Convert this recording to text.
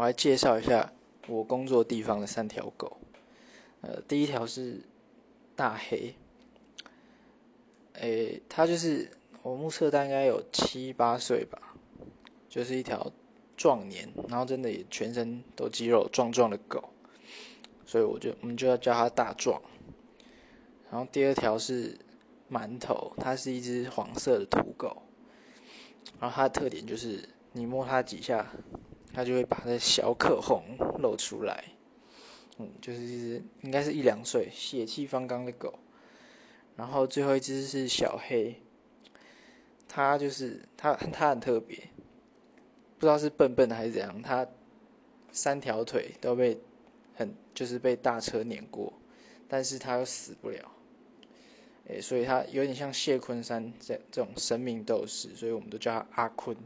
我来介绍一下我工作地方的三条狗。呃，第一条是大黑，诶，它就是我目测大概有七八岁吧，就是一条壮年，然后真的也全身都肌肉壮壮的狗，所以我就我们就要叫它大壮。然后第二条是馒头，它是一只黄色的土狗，然后它的特点就是你摸它几下。他就会把它的小口红露出来，嗯，就是一只应该是一两岁、血气方刚的狗。然后最后一只是小黑，它就是它它很特别，不知道是笨笨的还是怎样，它三条腿都被很就是被大车碾过，但是它又死不了，诶，所以它有点像谢坤山这这种神明斗士，所以我们都叫它阿坤。